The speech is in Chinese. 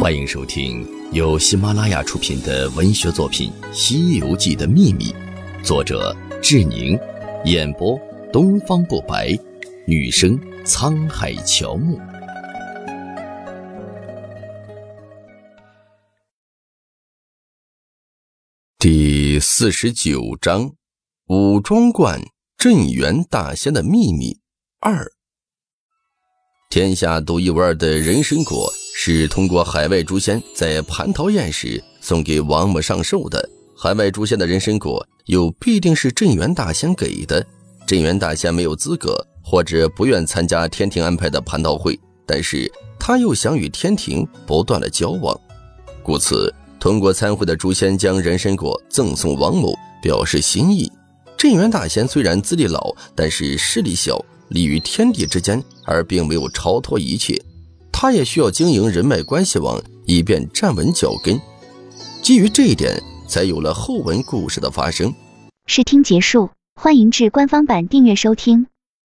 欢迎收听由喜马拉雅出品的文学作品《西游记的秘密》，作者志宁，演播东方不白，女生沧海乔木。第四十九章：武装观镇元大仙的秘密二。天下独一无二的人参果是通过海外诛仙在蟠桃宴时送给王母上寿的。海外诛仙的人参果又必定是镇元大仙给的。镇元大仙没有资格或者不愿参加天庭安排的蟠桃会，但是他又想与天庭不断的交往，故此通过参会的诛仙将人参果赠送王母，表示心意。镇元大仙虽然资历老，但是势力小。立于天地之间，而并没有超脱一切。他也需要经营人脉关系网，以便站稳脚跟。基于这一点，才有了后文故事的发生。试听结束，欢迎至官方版订阅收听。